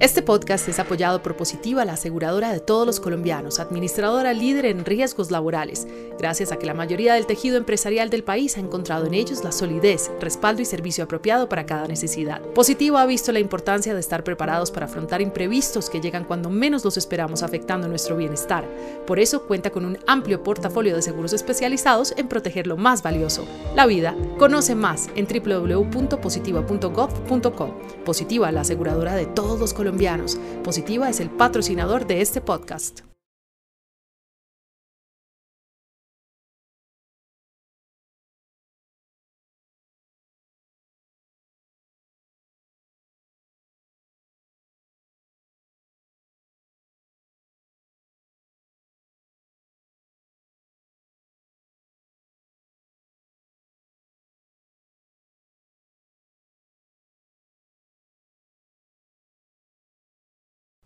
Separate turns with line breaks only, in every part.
Este podcast es apoyado por Positiva, la aseguradora de todos los colombianos, administradora líder en riesgos laborales, gracias a que la mayoría del tejido empresarial del país ha encontrado en ellos la solidez, respaldo y servicio apropiado para cada necesidad. Positiva ha visto la importancia de estar preparados para afrontar imprevistos que llegan cuando menos los esperamos afectando nuestro bienestar. Por eso cuenta con un amplio portafolio de seguros especializados en proteger lo más valioso, la vida. Conoce más en www.positiva.gov.co. Positiva, la aseguradora de todos los colombianos Positiva es el patrocinador de este podcast.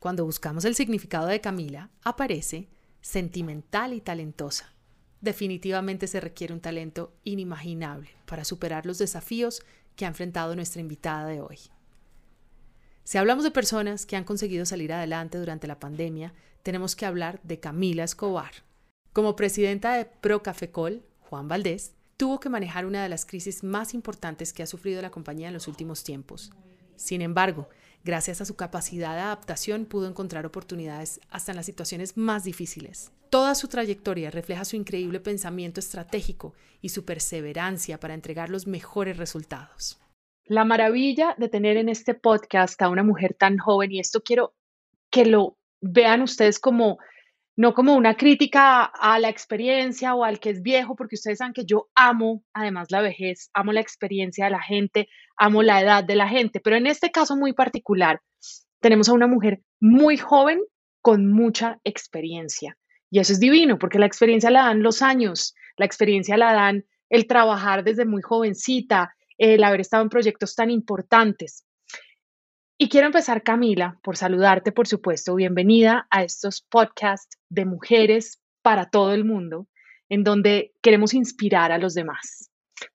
Cuando buscamos el significado de Camila, aparece sentimental y talentosa. Definitivamente se requiere un talento inimaginable para superar los desafíos que ha enfrentado nuestra invitada de hoy. Si hablamos de personas que han conseguido salir adelante durante la pandemia, tenemos que hablar de Camila Escobar. Como presidenta de Procafecol, Juan Valdés, tuvo que manejar una de las crisis más importantes que ha sufrido la compañía en los últimos tiempos. Sin embargo, Gracias a su capacidad de adaptación pudo encontrar oportunidades hasta en las situaciones más difíciles. Toda su trayectoria refleja su increíble pensamiento estratégico y su perseverancia para entregar los mejores resultados.
La maravilla de tener en este podcast a una mujer tan joven, y esto quiero que lo vean ustedes como no como una crítica a la experiencia o al que es viejo, porque ustedes saben que yo amo además la vejez, amo la experiencia de la gente, amo la edad de la gente, pero en este caso muy particular tenemos a una mujer muy joven con mucha experiencia. Y eso es divino, porque la experiencia la dan los años, la experiencia la dan el trabajar desde muy jovencita, el haber estado en proyectos tan importantes. Y quiero empezar, Camila, por saludarte, por supuesto. Bienvenida a estos podcasts de mujeres para todo el mundo, en donde queremos inspirar a los demás.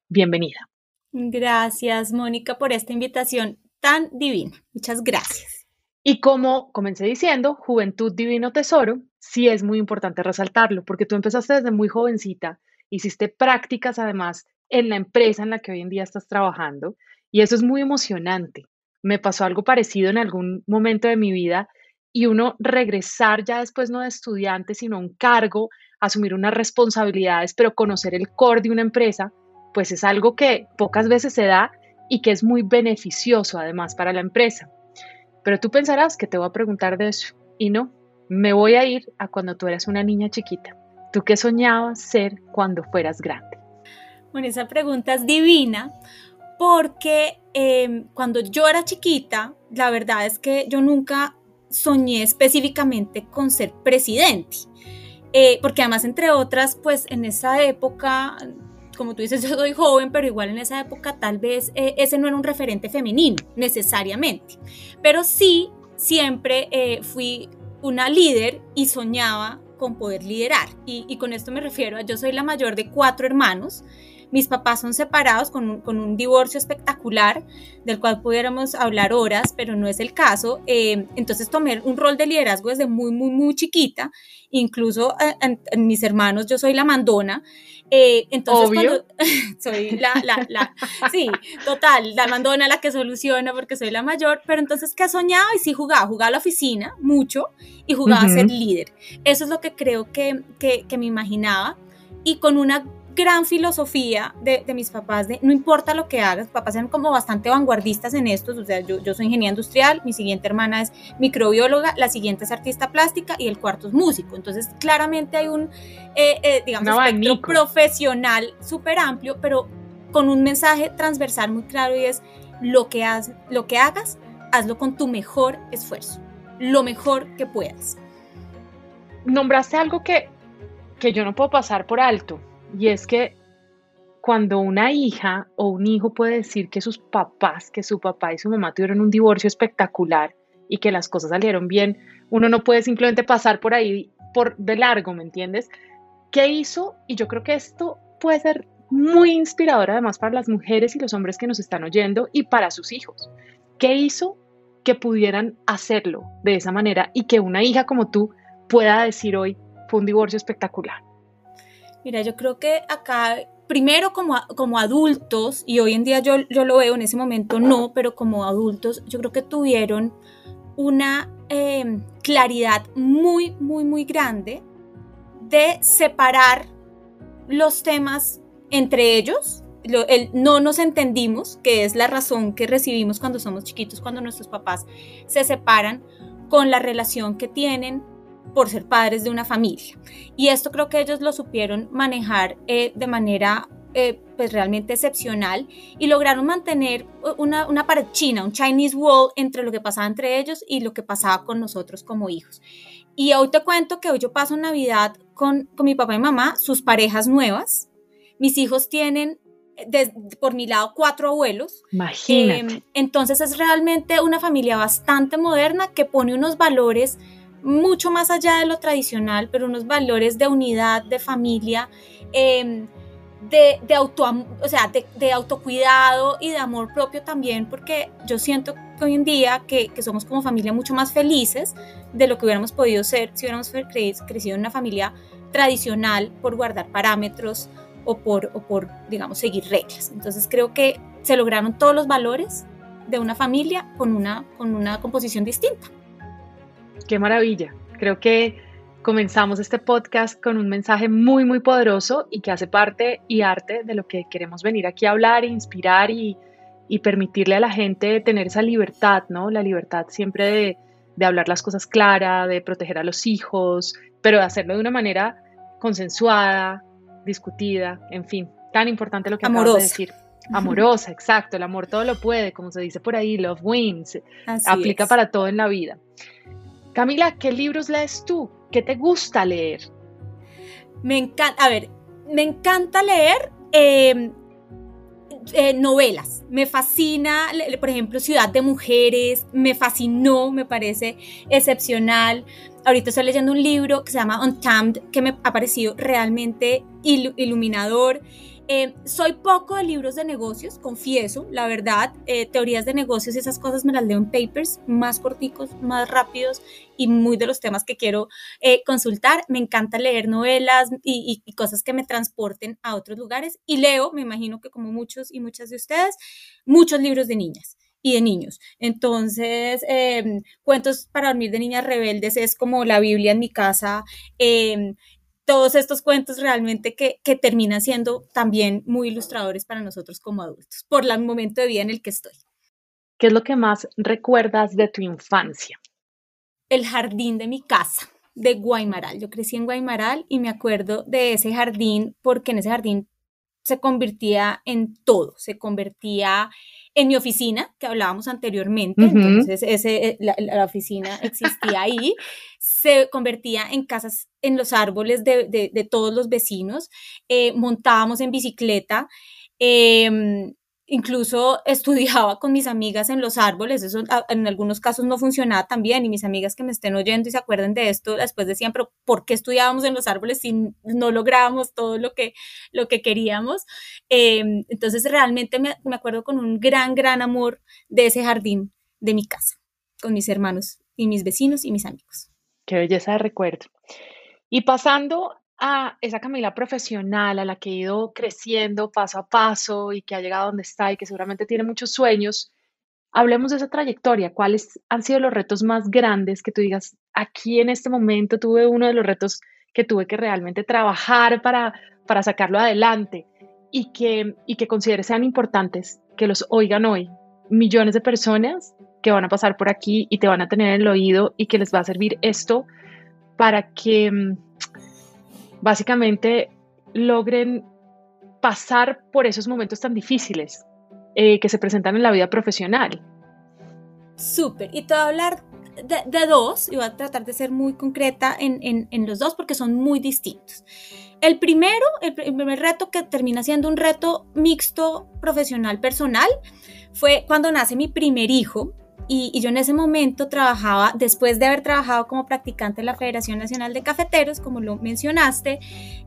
Bienvenida.
Gracias, Mónica, por esta invitación tan divina. Muchas gracias.
Y como comencé diciendo, Juventud Divino Tesoro, sí es muy importante resaltarlo, porque tú empezaste desde muy jovencita, hiciste prácticas además en la empresa en la que hoy en día estás trabajando, y eso es muy emocionante me pasó algo parecido en algún momento de mi vida y uno regresar ya después no de estudiante, sino a un cargo, asumir unas responsabilidades, pero conocer el core de una empresa, pues es algo que pocas veces se da y que es muy beneficioso además para la empresa. Pero tú pensarás que te voy a preguntar de eso y no, me voy a ir a cuando tú eras una niña chiquita. ¿Tú qué soñabas ser cuando fueras grande?
Bueno, esa pregunta es divina porque em, cuando yo era chiquita, la verdad es que yo nunca soñé específicamente con ser presidente. Eh, porque además, entre otras, pues en esa época, como tú dices, yo soy joven, pero igual en esa época tal vez eh, ese no era un referente femenino necesariamente. Pero sí, siempre eh, fui una líder y soñaba con poder liderar. Y, y, con esto me refiero a, yo soy la mayor de cuatro hermanos. Mis papás son separados con un, divorcio espectacular, del cual pudiéramos hablar horas, pero no es el caso. Eh, entonces tomé un rol de liderazgo desde muy, muy, muy chiquita. Incluso eh, en, mis hermanos yo soy la mandona. Eh, entonces
Obvio.
soy la, la, la, sí, total, la mandona la que soluciona porque soy la mayor, pero entonces ¿qué soñaba? Y sí jugaba, jugaba a la oficina mucho y jugaba a ser líder. Eso es lo que creo que, que, que me imaginaba y con una gran filosofía de, mis papás de no importa lo que hagas, papás eran como bastante vanguardistas en esto, o sea, yo, yo soy ingeniera industrial, mi siguiente hermana es microbióloga, la siguiente es artista plástica y el cuarto es músico, entonces claramente hay un, eh, eh, digamos, espectro profesional súper amplio, pero con un mensaje transversal muy claro y es lo que, haz, lo que hagas, hazlo con tu mejor esfuerzo, lo mejor que puedas.
Nombraste algo que, que yo no puedo pasar por alto y es que cuando una hija o un hijo puede decir que sus papás, que su papá y su mamá tuvieron un divorcio espectacular y que las cosas salieron bien, uno no puede simplemente pasar por ahí por de largo, ¿me entiendes? ¿Qué hizo? Y yo creo que esto puede ser muy inspirador además para las mujeres y los hombres que nos están oyendo y para sus hijos. ¿Qué hizo que pudieran hacerlo de esa manera y que una hija como tú pueda decir hoy, fue un divorcio espectacular?
Mira, yo creo que acá, primero como, como adultos, y hoy en día yo, yo lo veo, en ese momento no, pero como adultos, yo creo que tuvieron una em, claridad muy, muy, muy grande de separar los temas entre ellos. el no nos entendimos, que es la razón que recibimos cuando somos chiquitos, cuando nuestros papás se separan, con la relación que tienen por ser padres de una familia. Y esto creo que ellos lo supieron manejar eh, de manera eh, pues realmente excepcional y lograron mantener una, una pared china, un Chinese wall entre lo que pasaba entre ellos y lo que pasaba con nosotros como hijos. Y hoy te cuento que hoy yo paso Navidad con, con mi papá y mamá, sus parejas nuevas. Mis hijos tienen por mi lado cuatro abuelos.
Imagínate.
Em, entonces es realmente una familia bastante moderna que pone unos valores mucho más allá de lo tradicional, pero unos valores de unidad, de familia, em, de, auto, o sea, de, autocuidado y de amor propio también, porque yo siento que hoy en día que, somos como familia mucho más felices de lo que hubiéramos podido ser si hubiéramos crecido en una familia tradicional por guardar parámetros o por, o por, digamos, seguir reglas. Entonces creo que se lograron todos los valores de una familia con una, con una composición distinta.
Qué maravilla. Creo que comenzamos este podcast con un mensaje muy, muy poderoso y que hace parte y arte de lo que queremos venir aquí a hablar, e inspirar y, permitirle a la gente tener esa libertad, ¿no? La libertad siempre de, de hablar las cosas claras, de proteger a los hijos, pero de hacerlo de una manera consensuada, discutida, en fin, tan importante lo que acabas de decir. Amorosa, exacto, el amor todo lo puede, como se dice por ahí, love wins, aplica para todo en la vida. Camila, ¿qué libros lees tú? ¿Qué te gusta leer?
Me encanta, a ver, me encanta leer em, eh, novelas. Me fascina, por ejemplo, Ciudad de Mujeres, me fascinó, me parece excepcional. Ahorita estoy leyendo un libro que se llama Untamed, que me ha parecido realmente iluminador. Eh, soy poco de libros de negocios, confieso, la verdad. Eh, teorías de negocios, esas cosas me las leo en papers más corticos, más rápidos y muy de los temas que quiero eh, consultar. Me encanta leer novelas y, cosas que me transporten a otros lugares. Y leo, me imagino que como muchos y muchas de ustedes, muchos libros de niñas y de niños. Entonces, em, cuentos para dormir de niñas rebeldes es como la Biblia en mi casa. Todos estos cuentos realmente que, que terminan siendo también muy ilustradores para nosotros como adultos, por el momento de vida en el que estoy.
¿Qué es lo que más recuerdas de tu infancia?
El jardín de mi casa, de Guaymaral. Yo crecí en Guaymaral y me acuerdo de ese jardín porque en ese jardín se convertía en todo, se convertía en mi oficina, que hablábamos anteriormente, entonces ese, eh, la, oficina existía ahí, se convertía en casas en los árboles de, todos los vecinos, eh, montábamos en bicicleta, em, incluso estudiaba con mis amigas en los árboles, eso en algunos casos no funcionaba tan bien y mis amigas que me estén oyendo y se acuerden de esto después decían, pero ¿por qué estudiábamos en los árboles si no lográbamos todo lo que, lo que queríamos? Em, entonces realmente me, me acuerdo con un gran, gran amor de ese jardín de mi casa, con mis hermanos y mis vecinos y mis amigos.
Qué belleza de recuerdo. Y pasando a esa Camila profesional a la que ha ido creciendo paso a paso y que ha llegado donde está y que seguramente tiene muchos sueños, hablemos de esa trayectoria. ¿Cuáles han sido los retos más grandes que tú digas, aquí en este momento tuve uno de los retos que tuve que realmente trabajar para, para sacarlo adelante y que, y que consideres sean importantes, que los oigan hoy millones de personas que van a pasar por aquí y te van a tener en el oído y que les va a servir esto para que mm, básicamente logren pasar por esos momentos tan difíciles eh, que se presentan en la vida profesional.
Súper, y te voy a hablar de, dos, y voy a tratar de ser muy concreta en, los dos porque son muy distintos. El primero, el, primer reto que termina siendo un reto mixto profesional personal, fue cuando nace mi primer hijo, y, yo en ese momento trabajaba, después de haber trabajado como practicante en la Federación Nacional de Cafeteros, como lo mencionaste,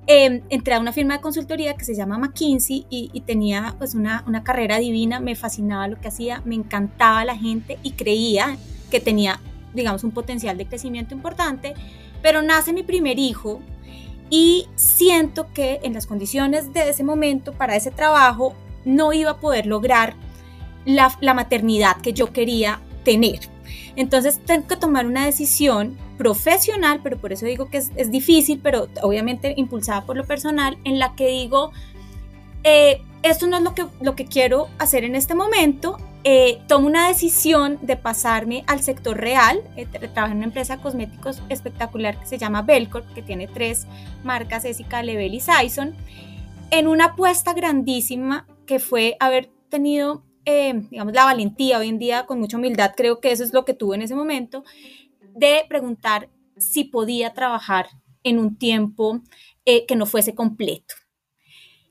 em, entré a una firma de consultoría que se llama McKinsey y, tenía pues una, una carrera divina, me fascinaba lo que hacía, me encantaba la gente y creía que tenía, digamos, un potencial de crecimiento importante, pero nace mi primer hijo y siento que en las condiciones de ese momento, para ese trabajo, no iba a poder lograr la, la maternidad que yo quería tener. Entonces tengo que tomar una decisión profesional, pero por eso digo que es, difícil, pero obviamente impulsada por lo personal, en la que digo, eh, esto no es lo que, lo que quiero hacer en este momento, eh, tomo una decisión de pasarme al sector real. Eh, trabajo en una empresa de cosméticos espectacular que se llama Belcorp, que tiene tres marcas, Essica, Level y Saison, en una apuesta grandísima que fue haber tenido, digamos, la valentía hoy en día, con mucha humildad, creo que eso es lo que tuve en ese momento, de preguntar si podía trabajar en un tiempo eh, que no fuese completo.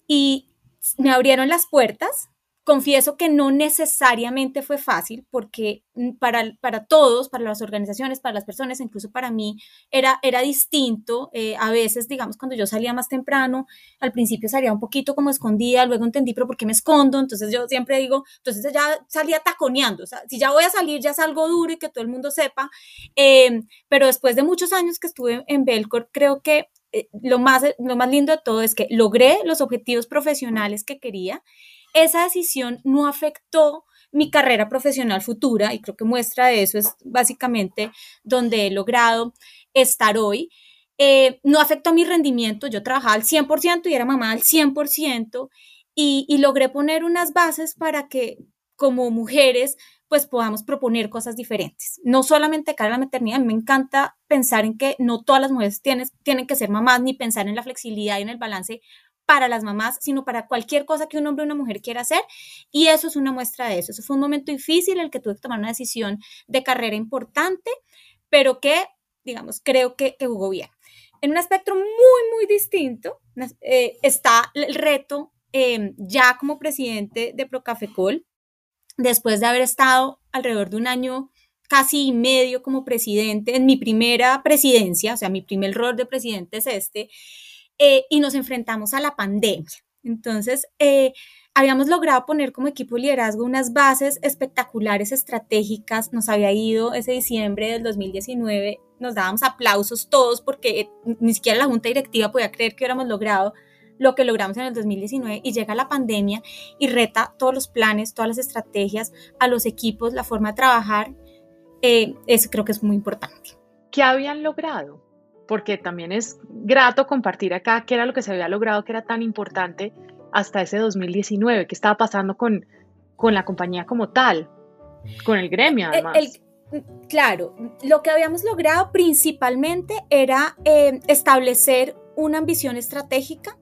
Y me abrieron las puertas Confieso que no necesariamente fue fácil porque mm, para, para todos, para las organizaciones, para las personas, incluso para mí, era, era distinto. Eh, a veces, digamos, cuando yo salía más temprano, al principio salía un poquito como escondida, luego entendí, pero ¿por qué me escondo? Entonces yo siempre digo, entonces ya salía taconeando. O sea, si ya voy a salir, ya salgo duro y que todo el mundo sepa. Em, pero después de muchos años que estuve en Belcor, creo que eh, lo, más, lo más lindo de todo es que logré los objetivos profesionales que quería esa decisión no afectó mi carrera profesional futura y creo que muestra eso es básicamente donde he logrado estar hoy. Eh, no afectó mi rendimiento, yo trabajaba al 100% y era mamá al 100% y, y logré poner unas bases para que como mujeres pues podamos proponer cosas diferentes. No solamente cara a la maternidad, me encanta pensar en que no todas las mujeres tienen, tienen que ser mamás ni pensar en la flexibilidad y en el balance para las mamás, sino para cualquier cosa que un hombre o una mujer quiera hacer. Y eso es una muestra de eso. Eso fue un momento difícil el que tuve que tomar una decisión de carrera importante, pero que, digamos, creo que, jugó bien. En un aspecto muy, muy distinto eh, está el reto em, ya como presidente de Procafecol, después de haber estado alrededor de un año casi y medio como presidente en mi primera presidencia, o sea, mi primer rol de presidente es este, eh, y nos enfrentamos a la pandemia. Entonces, eh, habíamos logrado poner como equipo de liderazgo unas bases espectaculares, estratégicas. Nos había ido ese diciembre del 2019, nos dábamos aplausos todos porque ni siquiera la junta directiva podía creer que hubiéramos logrado lo que logramos en el 2019 y llega la pandemia y reta todos los planes, todas las estrategias a los equipos, la forma de trabajar. Eh, eso creo que es muy importante.
¿Qué habían logrado? Porque también es grato compartir acá qué era lo que se había logrado, que era tan importante hasta ese 2019, qué estaba pasando con, con la compañía como tal, con el gremio además.
claro, lo que habíamos logrado principalmente era eh, establecer una ambición estratégica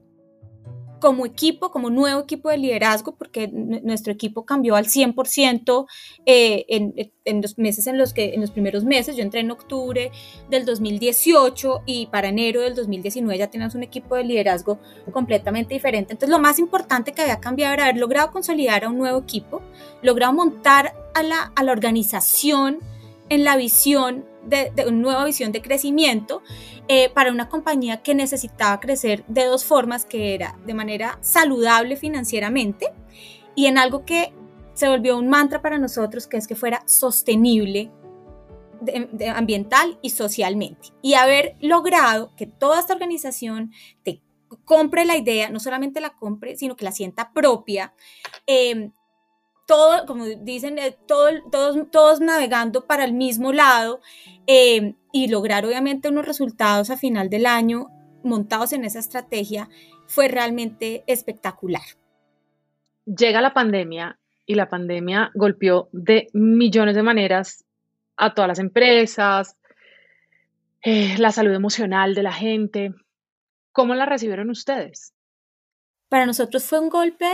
como equipo, como nuevo equipo de liderazgo, porque nuestro equipo cambió al 100% eh, en, los meses en los que, en los primeros meses, yo entré en octubre del 2018 y para enero del 2019 ya teníamos un equipo de liderazgo completamente diferente. Entonces lo más importante que había cambiado era haber logrado consolidar a un nuevo equipo, logrado montar a la organización en la visión de, de, una nueva visión de crecimiento eh, para una compañía que necesitaba crecer de dos formas, que era de manera saludable financieramente y en algo que se volvió un mantra para nosotros, que es que fuera sostenible ambiental y socialmente. Y haber logrado que toda esta organización te compre la idea, no solamente la compre, sino que la sienta propia, eh, todo, como dicen, eh, todo, todos, todos navegando para el mismo lado eh, y lograr obviamente unos resultados a final del año montados en esa estrategia fue realmente espectacular.
Llega la pandemia y la pandemia golpeó de millones de maneras a todas las empresas, eh, la salud emocional de la gente. ¿Cómo la recibieron ustedes?
Para nosotros fue un golpe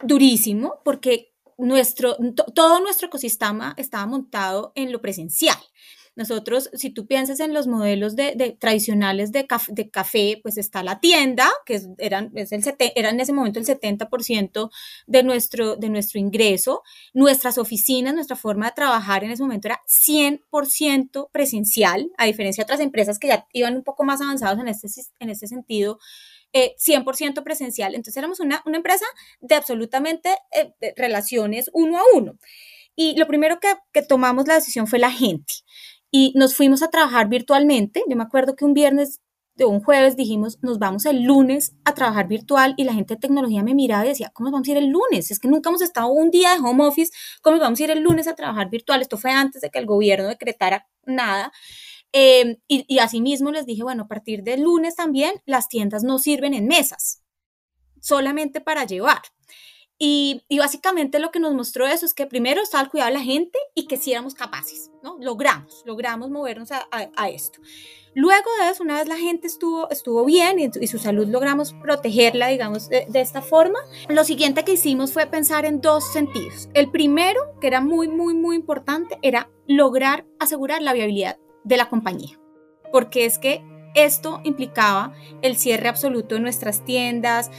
durísimo porque nuestro, todo nuestro ecosistema estaba montado en lo presencial. Nosotros, si tú piensas en los modelos de, tradicionales de, de, café, pues está la tienda, que eran, es el, era en ese momento el 70% de nuestro, de nuestro ingreso. Nuestras oficinas, nuestra forma de trabajar en ese momento era 100% presencial, a diferencia de otras empresas que ya iban un poco más avanzados en este, en este sentido 100% eh, presencial. Entonces éramos una, una empresa de absolutamente eh, relaciones uno a uno. Y lo primero que, que tomamos la decisión fue la gente. Y nos fuimos a trabajar virtualmente. Yo me acuerdo que un viernes de un jueves dijimos, nos vamos el lunes a trabajar virtual y la gente de tecnología me miraba y decía, ¿cómo vamos a ir el lunes? Es que nunca hemos estado un día de home office, ¿cómo vamos a ir el lunes a trabajar virtual? Esto fue antes de que el gobierno decretara nada. Eh, y, y asimismo les dije, bueno, a partir del lunes también las tiendas no sirven en mesas, solamente para llevar. Y, básicamente lo que nos mostró eso es que primero estaba el cuidado de la gente y que sí éramos capaces, ¿no? Logramos, logramos movernos a, esto. Luego de una vez la gente estuvo, estuvo bien y, y su salud logramos protegerla, digamos, de, de, esta forma, lo siguiente que hicimos fue pensar en dos sentidos. El primero, que era muy, muy, muy importante, era lograr asegurar la viabilidad de la compañía. Porque es que esto implicaba el cierre absoluto de nuestras tiendas,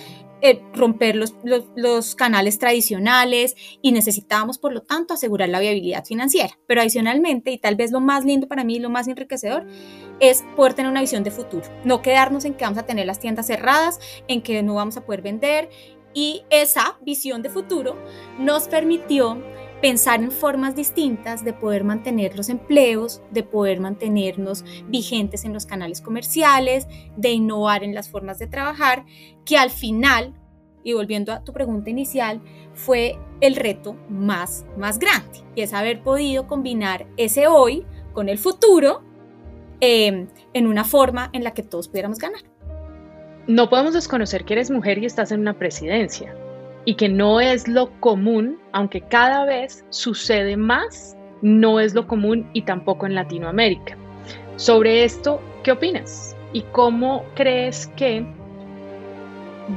romper los, los, los, canales tradicionales y necesitábamos, por lo tanto, asegurar la viabilidad financiera. Pero adicionalmente, y tal vez lo más lindo para mí, lo más enriquecedor, es poder tener una visión de futuro. No quedarnos en que vamos a tener las tiendas cerradas, en que no vamos a poder vender. Y esa visión de futuro nos permitió pensar en formas distintas de poder mantener los empleos, de poder mantenernos vigentes en los canales comerciales, de innovar en las formas de trabajar, que al final, y volviendo a tu pregunta inicial, fue el reto más, más grande, y es haber podido combinar ese hoy con el futuro eh, en una forma en la que todos pudiéramos ganar.
No podemos desconocer que eres mujer y estás en una presidencia y que no es lo común, aunque cada vez sucede más, no es lo común y tampoco en Latinoamérica. Sobre esto, ¿qué opinas? ¿Y cómo crees que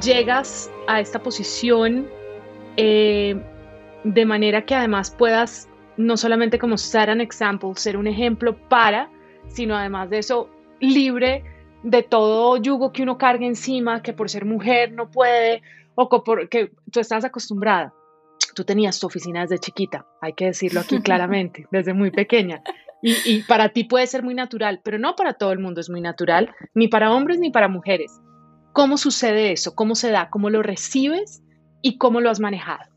llegas a esta posición eh, de manera que además puedas no solamente como ser un example, ser un ejemplo para, sino además de eso, libre de todo yugo que uno cargue encima, que por ser mujer no puede, o porque tú estás acostumbrada. Tú tenías tu oficina desde chiquita, hay que decirlo aquí claramente, desde muy pequeña. Y, y, para ti puede ser muy natural, pero no para todo el mundo es muy natural, ni para hombres ni para mujeres. ¿Cómo sucede eso? ¿Cómo se da? ¿Cómo lo recibes? ¿Y cómo lo has manejado?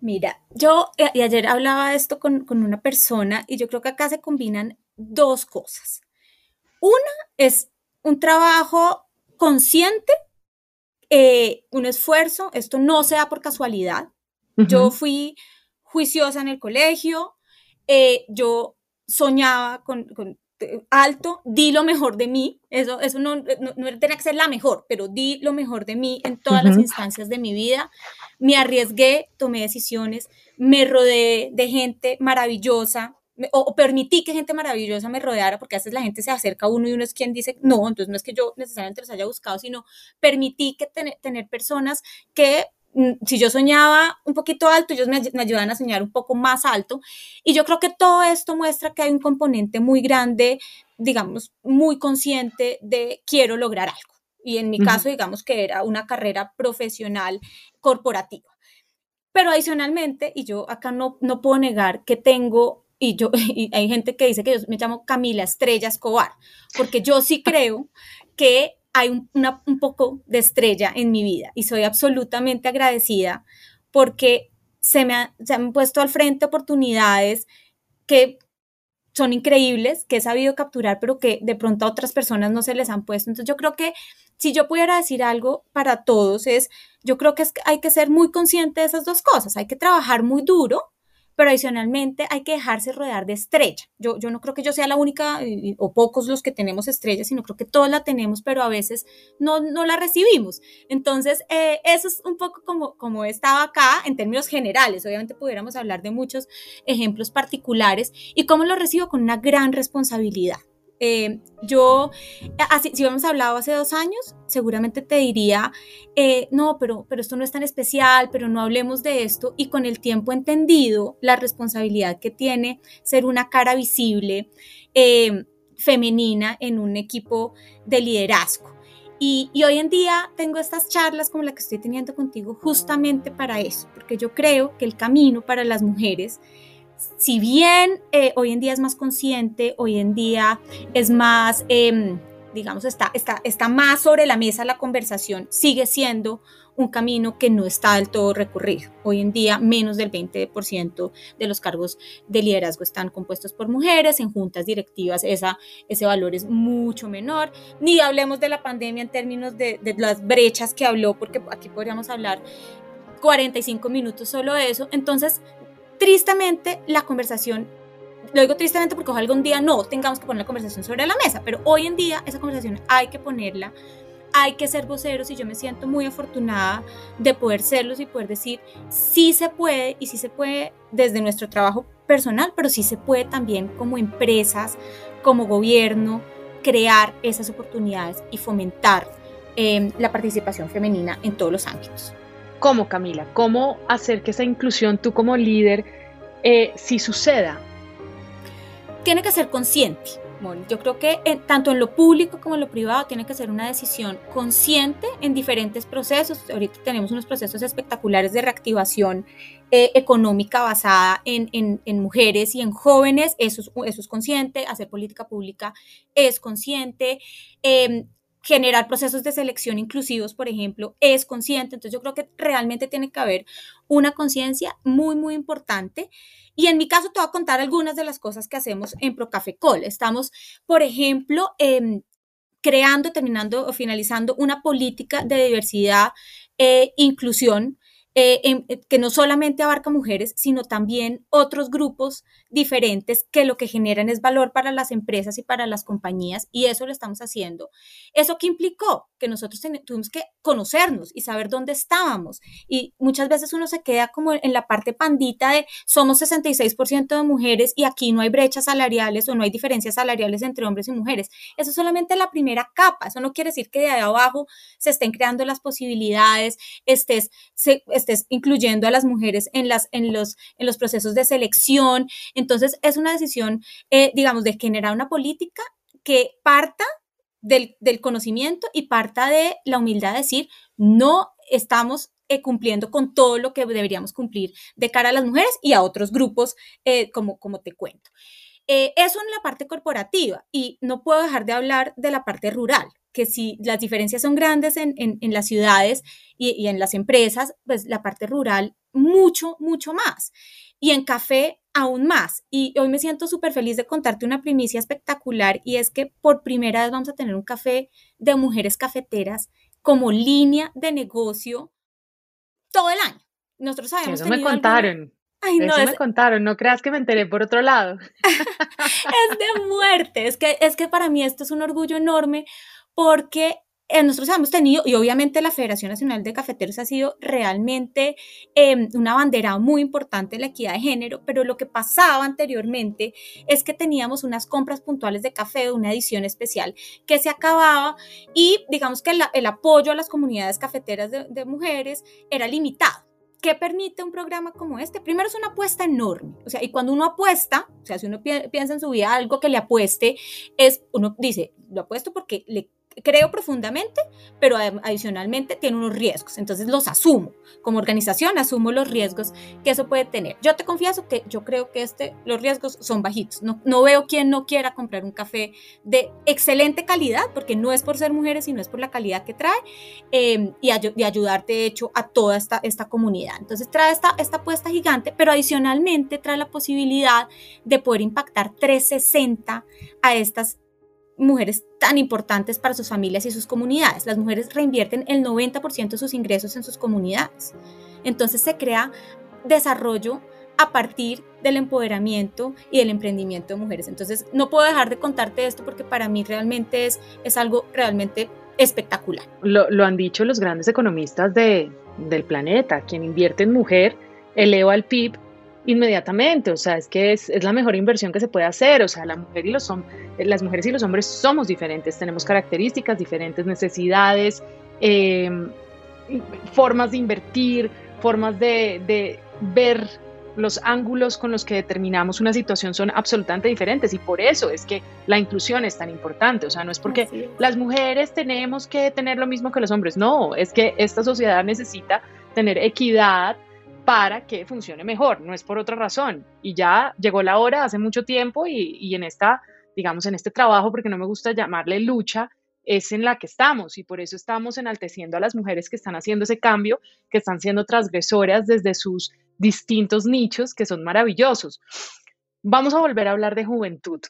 Mira, yo y ayer hablaba de esto con, con una persona y yo creo que acá se combinan dos cosas. Una es un trabajo consciente eh, un esfuerzo, esto no se da por casualidad. Uh -huh. Yo fui juiciosa en el colegio, eh, yo soñaba con, con, alto, di lo mejor de mí, eso, eso no, no, no, tenía que ser la mejor, pero di lo mejor de mí en todas uh -huh. las instancias de mi vida, me arriesgué, tomé decisiones, me rodeé de gente maravillosa, o, o, permití que gente maravillosa me rodeara, porque a veces la gente se acerca a uno y uno es quien dice, no, entonces no es que yo necesariamente los haya buscado, sino permití que ten, tener personas que mm, si yo soñaba un poquito alto, ellos me, me ayudan a soñar un poco más alto. Y yo creo que todo esto muestra que hay un componente muy grande, digamos, muy consciente de quiero lograr algo. Y en mi uh -huh. caso, digamos que era una carrera profesional corporativa. Pero adicionalmente, y yo acá no, no puedo negar que tengo y yo y hay gente que dice que yo me llamo Camila Estrella Escobar, porque yo sí creo que hay un, un poco de estrella en mi vida y soy absolutamente agradecida porque se me, ha, se han puesto al frente oportunidades que son increíbles, que he sabido capturar, pero que de pronto a otras personas no se les han puesto. Entonces yo creo que si yo pudiera decir algo para todos es, yo creo que es, hay que ser muy consciente de esas dos cosas, hay que trabajar muy duro, pero adicionalmente hay que dejarse rodear de estrella. Yo, yo no creo que yo sea la única o pocos los que tenemos estrellas, sino creo que todos la tenemos, pero a veces no, no la recibimos. Entonces, eh, eso es un poco como, como estaba acá en términos generales. Obviamente pudiéramos hablar de muchos ejemplos particulares y cómo lo recibo con una gran responsabilidad. Eh, yo, así, si hubiéramos hablado hace dos años, seguramente te diría, eh, no, pero, pero esto no es tan especial, pero no hablemos de esto. Y con el tiempo entendido la responsabilidad que tiene ser una cara visible eh, femenina en un equipo de liderazgo. Y, y, hoy en día tengo estas charlas como la que estoy teniendo contigo justamente para eso, porque yo creo que el camino para las mujeres si bien eh, hoy en día es más consciente, hoy en día es más, eh, digamos, está, está, está más sobre la mesa la conversación, sigue siendo un camino que no está del todo recurrido. Hoy en día, menos del 20% de los cargos de liderazgo están compuestos por mujeres, en juntas directivas esa, ese valor es mucho menor. Ni hablemos de la pandemia en términos de, de las brechas que habló, porque aquí podríamos hablar 45 minutos solo de eso. Entonces, tristemente, la conversación lo digo tristemente porque ojalá algún día no tengamos que poner la conversación sobre la mesa, pero hoy en día esa conversación hay que ponerla, hay que ser voceros y yo me siento muy afortunada de poder serlos y poder decir sí se puede y sí se puede desde nuestro trabajo personal, pero sí se puede también como empresas, como gobierno, crear esas oportunidades y fomentar eh, la participación femenina en todos los ámbitos.
¿Cómo, Camila? ¿Cómo hacer que esa inclusión tú como líder eh, sí suceda?
tiene que ser consciente. yo creo que tanto en lo público como en lo privado tiene que ser una decisión consciente en diferentes procesos. Ahorita tenemos unos procesos espectaculares de reactivación eh, económica basada en, mujeres y en jóvenes. Eso es, eso es consciente. Hacer política pública es consciente. Em, generar procesos de selección inclusivos, por ejemplo, es consciente. Entonces yo creo que realmente tiene que haber una conciencia muy, muy importante. Y en mi caso te voy a contar algunas de las cosas que hacemos en Procafecol. Estamos, por ejemplo, em, creando, terminando o finalizando una política de diversidad e inclusión eh, eh, que no solamente abarca mujeres, sino también otros grupos diferentes que lo que generan es valor para las empresas y para las compañías y eso lo estamos haciendo. ¿Eso qué implicó? Que nosotros tuvimos que conocernos y saber dónde estábamos y muchas veces uno se queda como en la parte pandita de somos 66% de mujeres y aquí no hay brechas salariales o no hay diferencias salariales entre hombres y mujeres. Eso es solamente la primera capa, eso no quiere decir que de ahí abajo se estén creando las posibilidades, estés, se, estés incluyendo a las mujeres en, las, en, los, en los procesos de selección. Entonces, es una decisión, eh, digamos, de generar una política que parta del, conocimiento y parta de la humildad de decir, no estamos eh, cumpliendo con todo lo que deberíamos cumplir de cara a las mujeres y a otros grupos, eh, como, como te cuento. Eso en la parte corporativa y no puedo dejar de hablar de la parte rural que si las diferencias son grandes en, las ciudades y, en las empresas, pues la parte rural mucho, mucho más. Y en café aún más. Y hoy me siento súper feliz de contarte una primicia espectacular y es que por primera vez vamos a tener un café de mujeres cafeteras como línea de negocio todo el año. Nosotros sabemos.
Eso me contaron. No, Eso me contaron, no creas que me enteré por otro lado.
es de muerte, es que, es que para mí esto es un orgullo enorme porque eh, nosotros hemos tenido, y obviamente la Federación Nacional de Cafeteros ha sido realmente em, una bandera muy importante de la equidad de género, pero lo que pasaba anteriormente es que teníamos unas compras puntuales de café de una edición especial que se acababa y digamos que el apoyo a las comunidades cafeteras de, mujeres era limitado. ¿Qué permite un programa como este? Primero es una apuesta enorme, o sea, y cuando uno apuesta, o sea, si uno piensa en su vida algo que le apueste, es, uno dice, lo apuesto porque le creo profundamente, pero adicionalmente tiene unos riesgos. Entonces los asumo. Como organización asumo los riesgos que eso puede tener. Yo te confieso que yo creo que este, los riesgos son bajitos. No, no veo quien no quiera comprar un café de excelente calidad, porque no es por ser mujeres, sino es por la calidad que trae em, y, y, ayudarte, de hecho, a toda esta, esta comunidad. Entonces trae esta, esta apuesta gigante, pero adicionalmente trae la posibilidad de poder impactar 360 a estas mujeres tan importantes para sus familias y sus comunidades. Las mujeres reinvierten el 90% de sus ingresos en sus comunidades. Entonces se crea desarrollo a partir del empoderamiento y del emprendimiento de mujeres. Entonces no puedo dejar de contarte esto porque para mí realmente es, es algo realmente espectacular.
Lo, han dicho los grandes economistas de, del planeta, quien invierte en mujer eleva el PIB inmediatamente, o sea, es que es, la mejor inversión que se puede hacer, o sea, la mujer y los las mujeres y los hombres somos diferentes, tenemos características diferentes, necesidades, em, formas de invertir, formas de, de ver los ángulos con los que determinamos una situación son absolutamente diferentes y por eso es que la inclusión es tan importante. O sea, no es porque las mujeres tenemos que tener lo mismo que los hombres, no, es que esta sociedad necesita tener equidad para que funcione mejor, no es por otra razón. Y ya llegó la hora hace mucho tiempo y, en esta, digamos, en este trabajo, porque no me gusta llamarle lucha, es en la que estamos y por eso estamos enalteciendo a las mujeres que están haciendo ese cambio, que están siendo transgresoras desde sus distintos nichos, que son maravillosos. Vamos a volver a hablar de juventud,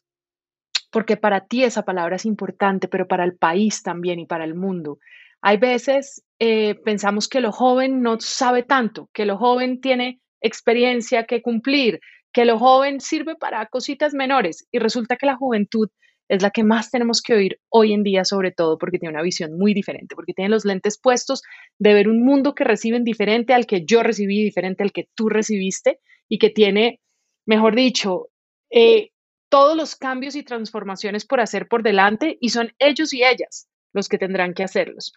porque para ti esa palabra es importante, pero para el país también y para el mundo. Hay veces eh, pensamos que lo joven no sabe tanto, que lo joven tiene experiencia que cumplir, que lo joven sirve para cositas menores y resulta que la juventud es la que más tenemos que oír hoy en día, sobre todo porque tiene una visión muy diferente, porque tiene los lentes puestos de ver un mundo que reciben diferente al que yo recibí, diferente al que tú recibiste y que tiene, mejor dicho, eh, todos los cambios y transformaciones por hacer por delante y son ellos y ellas los que tendrán que hacerlos.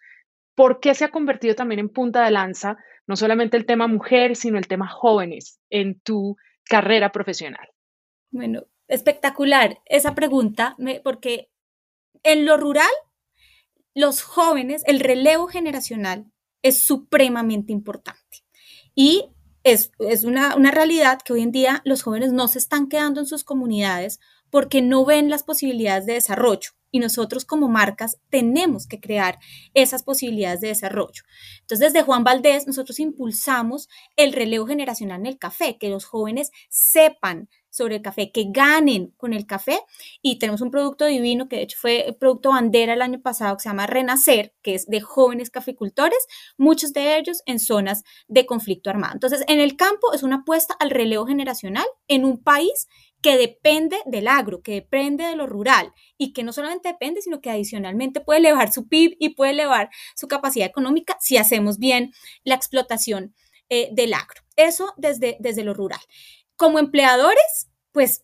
¿Por qué se ha convertido también en punta de lanza no solamente el tema mujer, sino el tema jóvenes en tu carrera profesional?
Bueno, espectacular esa pregunta, porque en lo rural, los jóvenes, el relevo generacional es supremamente importante. Y es, una, una, realidad que hoy en día los jóvenes no se están quedando en sus comunidades porque no ven las posibilidades de desarrollo y nosotros como marcas tenemos que crear esas posibilidades de desarrollo. Entonces, desde Juan Valdés, nosotros impulsamos el relevo generacional en el café, que los jóvenes sepan sobre el café, que ganen con el café. Y tenemos un producto divino que de hecho fue el producto bandera el año pasado que se llama Renacer, que es de jóvenes caficultores, muchos de ellos en zonas de conflicto armado. Entonces, en el campo es una apuesta al relevo generacional en un país que depende del agro, que depende de lo rural y que no solamente depende, sino que adicionalmente puede elevar su PIB y puede elevar su capacidad económica si hacemos bien la explotación eh, del agro. Eso desde, desde lo rural. Como empleadores, pues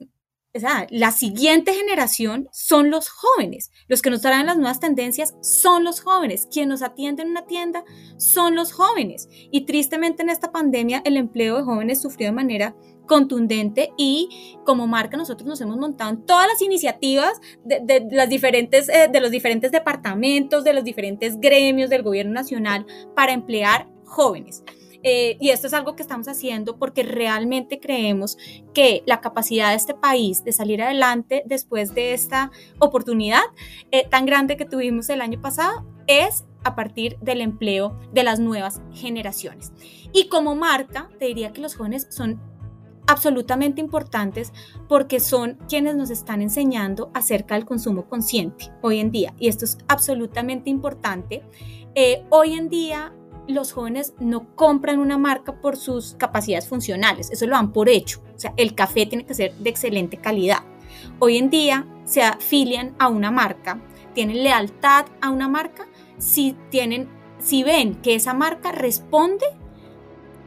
la siguiente generación son los jóvenes. Los que nos traen las nuevas tendencias son los jóvenes. Quien nos atiende en una tienda son los jóvenes. Y tristemente en esta pandemia el empleo de jóvenes sufrió de manera contundente y como marca nosotros nos hemos montado en todas las iniciativas de, las diferentes, eh, de los diferentes departamentos, de los diferentes gremios del gobierno nacional para emplear jóvenes. Eh, y esto es algo que estamos haciendo porque realmente creemos que la capacidad de este país de salir adelante después de esta oportunidad eh, tan grande que tuvimos el año pasado es a partir del empleo de las nuevas generaciones. Y como marca, te diría que los jóvenes son absolutamente importantes porque son quienes nos están enseñando acerca del consumo consciente hoy en día. Y esto es absolutamente importante. Eh, hoy en día los jóvenes no compran una marca por sus capacidades funcionales, eso lo dan por hecho. O sea, el café tiene que ser de excelente calidad. Hoy en día se afilian a una marca, tienen lealtad a una marca si tienen si ven que esa marca responde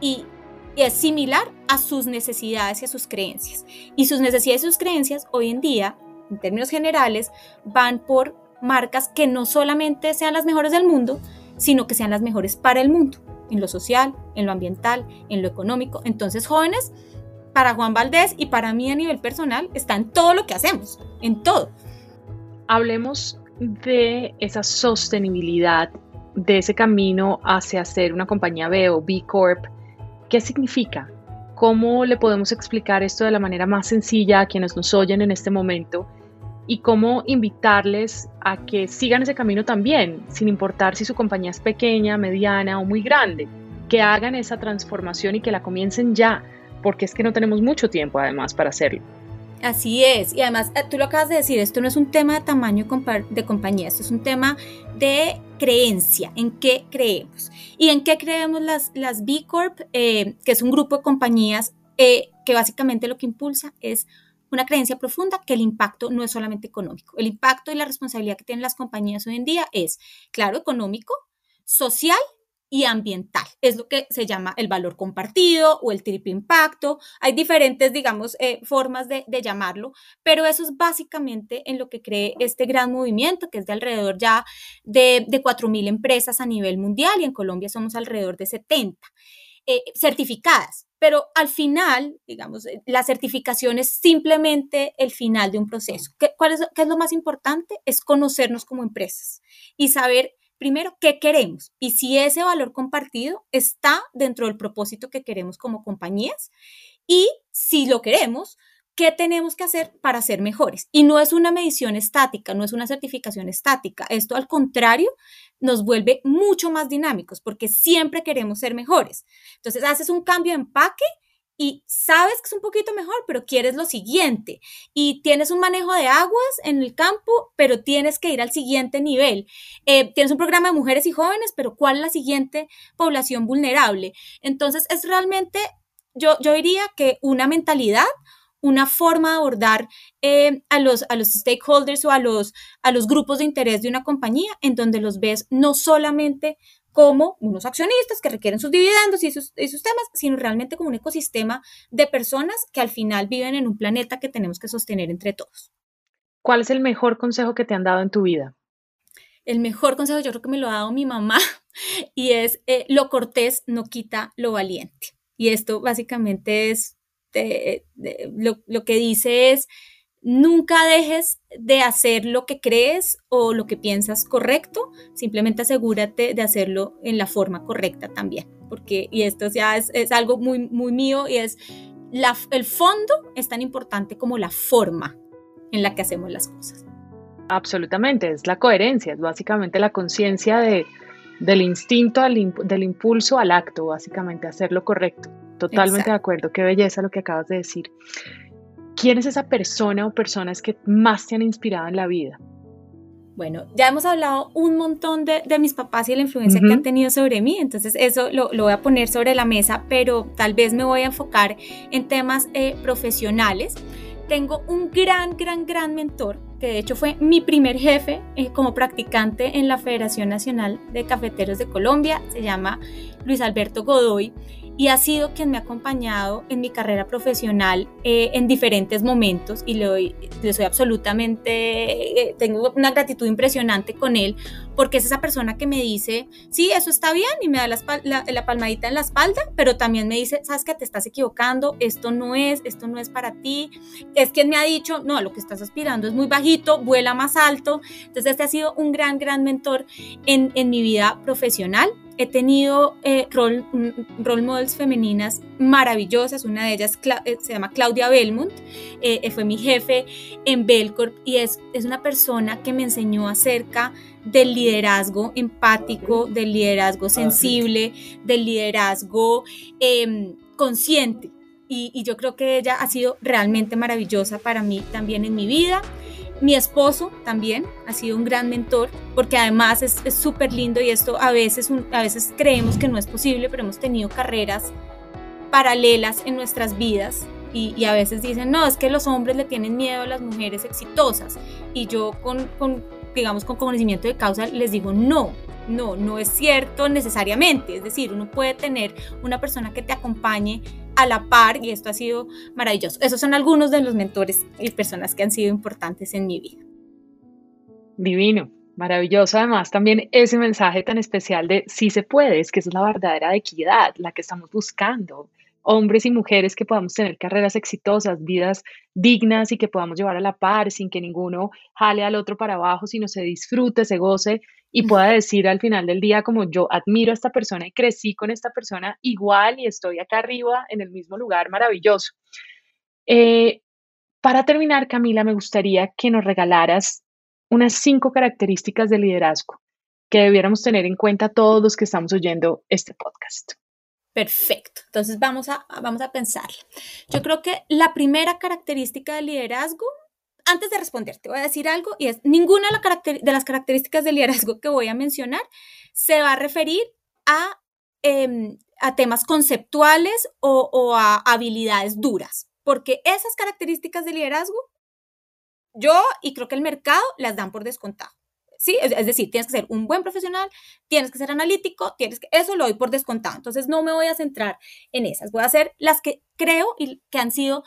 y es similar a sus necesidades y a sus creencias. Y sus necesidades y sus creencias hoy en día, en términos generales, van por marcas que no solamente sean las mejores del mundo, sino que sean las mejores para el mundo, en lo social, en lo ambiental, en lo económico. Entonces, jóvenes, para Juan Valdés y para mí a nivel personal, está en todo lo que hacemos, en todo.
Hablemos de esa sostenibilidad, de ese camino hacia ser una compañía B o B Corp ¿Qué significa? ¿Cómo le podemos explicar esto de la manera más sencilla a quienes nos oyen en este momento? Y cómo invitarles a que sigan ese camino también, sin importar si su compañía es pequeña, mediana o muy grande, que hagan esa transformación y que la comiencen ya, porque es que no tenemos mucho tiempo además para hacerlo.
Así es, y además eh, tú lo acabas de decir, esto no es un tema de tamaño de compañía, esto es un tema de creencia, en qué creemos. ¿Y en qué creemos las, las B Corp? Eh, que es un grupo de compañías eh, que básicamente lo que impulsa es una creencia profunda que el impacto no es solamente económico. El impacto y la responsabilidad que tienen las compañías hoy en día es, claro, económico, social y ambiental. Es lo que se llama el valor compartido o el triple impacto. Hay diferentes, digamos, eh, formas de, llamarlo, pero eso es básicamente en lo que cree este gran movimiento, que es de alrededor ya de, de 4.000 empresas a nivel mundial y en Colombia somos alrededor de 70 eh, certificadas. Pero al final, digamos, eh, la certificación es simplemente el final de un proceso. ¿Qué, cuál es, ¿Qué es lo más importante? Es conocernos como empresas y saber primero, ¿qué queremos? Y si ese valor compartido está dentro del propósito que queremos como compañías. Y si lo queremos, qué tenemos que hacer para ser mejores. Y no es una medición estática, no es una certificación estática. Esto al contrario nos vuelve mucho más dinámicos porque siempre queremos ser mejores. Entonces haces un cambio de empaque y sabes que es un poquito mejor, pero quieres lo siguiente. Y tienes un manejo de aguas en el campo, pero tienes que ir al siguiente nivel. Eh, tienes un programa de mujeres y jóvenes, pero ¿cuál es la siguiente población vulnerable? Entonces es realmente, yo, yo diría que una mentalidad, una forma de abordar eh, a, los, a los stakeholders o a los, a los grupos de interés de una compañía en donde los ves no solamente como unos accionistas que requieren sus dividendos y sus, temas, sino realmente como un ecosistema de personas que al final viven en un planeta que tenemos que sostener entre todos.
¿Cuál es el mejor consejo que te han dado en tu vida?
El mejor consejo yo creo que me lo ha dado mi mamá y es eh, lo cortés no quita lo valiente. Y esto básicamente es, lo, lo que dice es, Nunca dejes de hacer lo que crees o lo que piensas correcto, simplemente asegúrate de hacerlo en la forma correcta también, porque, y esto ya es, algo muy, muy mío, y es, el fondo es tan importante como la forma en la que hacemos las cosas.
Absolutamente, es la coherencia, es básicamente la conciencia de, del instinto, del impulso al acto, básicamente hacer lo correcto. Totalmente de acuerdo, qué belleza lo que acabas de decir. ¿Quién es esa persona o personas que más te han inspirado en la vida?
Bueno, ya hemos hablado un montón de, mis papás y la influencia que han tenido sobre mí, entonces eso lo, voy a poner sobre la mesa, pero tal vez me voy a enfocar en temas eh, profesionales. Tengo un gran, gran, gran mentor, que de hecho fue mi primer jefe eh, como practicante en la Federación Nacional de Cafeteros de Colombia, se llama Luis Alberto Godoy y ha sido quien me ha acompañado en mi carrera profesional eh, en diferentes momentos y le, doy, le soy absolutamente, eh, tengo una gratitud impresionante con él porque es esa persona que me dice, sí, eso está bien y me da la, la, palmadita en la espalda, pero también me dice, sabes que te estás equivocando, esto no es, esto no es para ti, es quien me ha dicho, no, lo que estás aspirando es muy bajito, vuela más alto, entonces este ha sido un gran, gran mentor en, en mi vida profesional he tenido eh, role, role, models femeninas maravillosas. Una de ellas eh, se llama Claudia Belmont, eh, fue mi jefe en Belcorp y es, es una persona que me enseñó acerca del liderazgo empático, del liderazgo ah, sensible, del liderazgo em, consciente. Y, y yo creo que ella ha sido realmente maravillosa para mí también en mi vida. Mi esposo también ha sido un gran mentor porque además es súper lindo y esto a veces, a veces creemos que no es posible, pero hemos tenido carreras paralelas en nuestras vidas y, a veces dicen, no, es que los hombres le tienen miedo a las mujeres exitosas y yo con, con digamos, con conocimiento de causa les digo, no, no, no es cierto necesariamente. Es decir, uno puede tener una persona que te acompañe a la par y esto ha sido maravilloso. Esos son algunos de los mentores y personas que han sido importantes en mi vida.
Divino, maravilloso. Además, también ese mensaje tan especial de sí se puede, es que es la verdadera equidad, la que estamos buscando hombres y mujeres que podamos tener carreras exitosas, vidas dignas y que podamos llevar a la par sin que ninguno jale al otro para abajo, sino se disfrute, se goce y pueda decir al final del día como yo admiro a esta persona y crecí con esta persona igual y estoy acá arriba en el mismo lugar maravilloso. Eh, para terminar, Camila, me gustaría que nos regalaras unas cinco características de liderazgo que debiéramos tener en cuenta todos los que estamos oyendo este podcast.
Perfecto. Entonces vamos a, vamos a pensar. Yo creo que la primera característica del liderazgo, antes de responder, te voy a decir algo y es, ninguna de las características del liderazgo que voy a mencionar se va a referir a, em, a temas conceptuales o, o a habilidades duras, porque esas características de liderazgo, yo y creo que el mercado las dan por descontado. ¿Sí? Es, decir, tienes que ser un buen profesional, tienes que ser analítico, tienes que, eso lo doy por descontado. Entonces no me voy a centrar en esas, voy a hacer las que creo y que han sido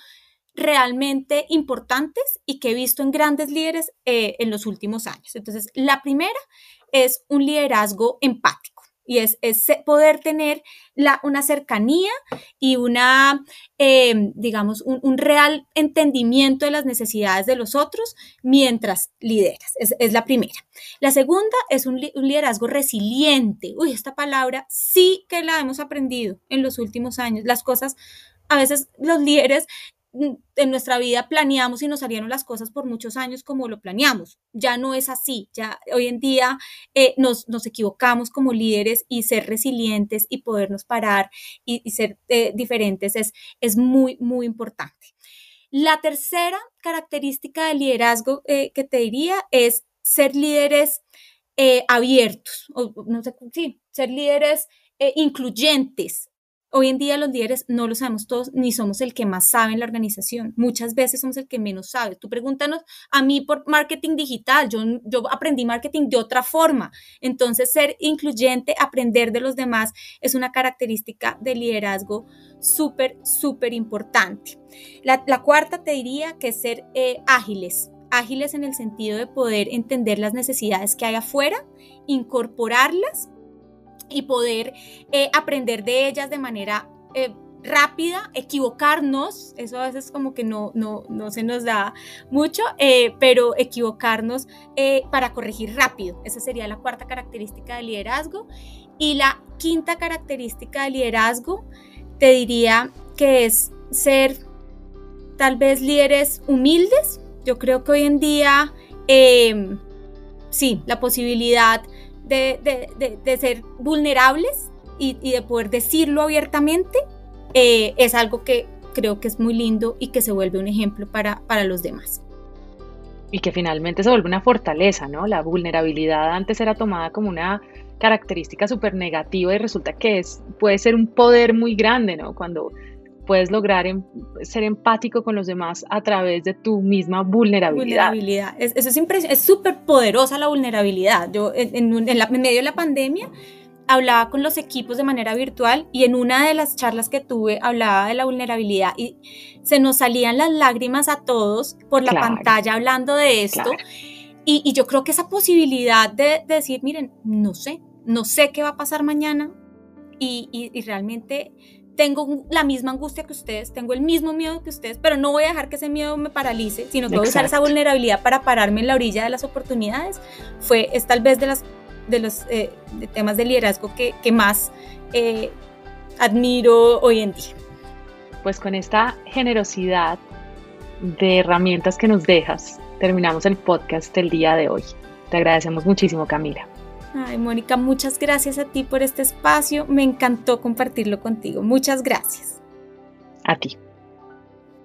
realmente importantes y que he visto en grandes líderes eh, en los últimos años. Entonces, la primera es un liderazgo empático y es, poder tener la, una cercanía y una, em, digamos, un, real entendimiento de las necesidades de los otros mientras lideras. Es, la primera. La segunda es un, liderazgo resiliente. Uy, esta palabra sí que la hemos aprendido en los últimos años. Las cosas, a veces los líderes en nuestra vida planeamos y nos salieron las cosas por muchos años como lo planeamos. Ya no es así. Ya hoy en día eh, nos, equivocamos como líderes y ser resilientes y podernos parar y, ser eh, diferentes es, es muy, muy importante. La tercera característica del liderazgo eh, que te diría es ser líderes abiertos, o no sé, sí, ser líderes incluyentes, Hoy en día los líderes no lo sabemos todos, ni somos el que más sabe en la organización. Muchas veces somos el que menos sabe. Tú pregúntanos a mí por marketing digital. Yo, yo aprendí marketing de otra forma. Entonces, ser incluyente, aprender de los demás, es una característica de liderazgo súper, súper importante. La, cuarta te diría que es ser eh, ágiles ágiles en el sentido de poder entender las necesidades que hay afuera, incorporarlas y poder eh, aprender de ellas de manera eh, rápida, equivocarnos, eso a veces como que no, no, no se nos da mucho, eh, pero equivocarnos para corregir rápido. Esa sería la cuarta característica del liderazgo. Y la quinta característica del liderazgo, te diría que es ser tal vez líderes humildes. Yo creo que hoy en día, sí, la posibilidad de, ser vulnerables y, de poder decirlo abiertamente, eh, es algo que creo que es muy lindo y que se vuelve un ejemplo para, para los demás.
Y que finalmente se vuelve una fortaleza, ¿no? La vulnerabilidad antes era tomada como una característica súper negativa y resulta que es, puede ser un poder muy grande, ¿no? Cuando puedes lograr em, ser empático con los demás a través de tu misma vulnerabilidad.
Vulnerabilidad. Es, eso es es súper poderosa la vulnerabilidad. Yo en, en, en, medio de la pandemia hablaba con los equipos de manera virtual y en una de las charlas que tuve hablaba de la vulnerabilidad y se nos salían las lágrimas a todos por la pantalla hablando de esto. Y, y, yo creo que esa posibilidad de, de, decir, miren, no sé, no sé qué va a pasar mañana y, y, y realmente tengo la misma angustia que ustedes, tengo el mismo miedo que ustedes, pero no voy a dejar que ese miedo me paralice, sino que voy a usar esa vulnerabilidad para pararme en la orilla de las oportunidades, fue, es tal vez de, las, de los eh, temas de liderazgo que, que más eh, admiro hoy en día.
Pues con esta generosidad de herramientas que nos dejas, terminamos el podcast del día de hoy. Te agradecemos muchísimo, Camila.
Ay, Mónica, muchas gracias a ti por este espacio. Me encantó compartirlo contigo. Muchas gracias.
A ti.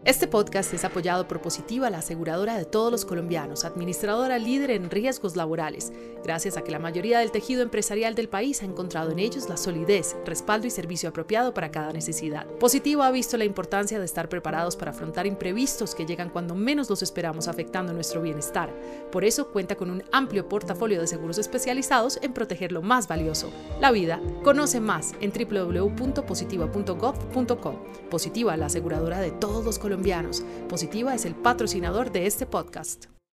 Este podcast es apoyado por Positiva, la aseguradora de todos los colombianos, administradora líder en riesgos laborales, gracias a que la mayoría del tejido empresarial del país ha encontrado en ellos la solidez, respaldo y servicio apropiado para cada necesidad. Positiva ha visto la importancia de estar preparados para afrontar imprevistos que llegan cuando menos los esperamos afectando nuestro bienestar. Por eso cuenta con un amplio portafolio de seguros especializados en proteger lo más valioso, la vida. Conoce más en www.positiva.gov.com. Positiva, la aseguradora de todos los Positiva es el patrocinador de este podcast.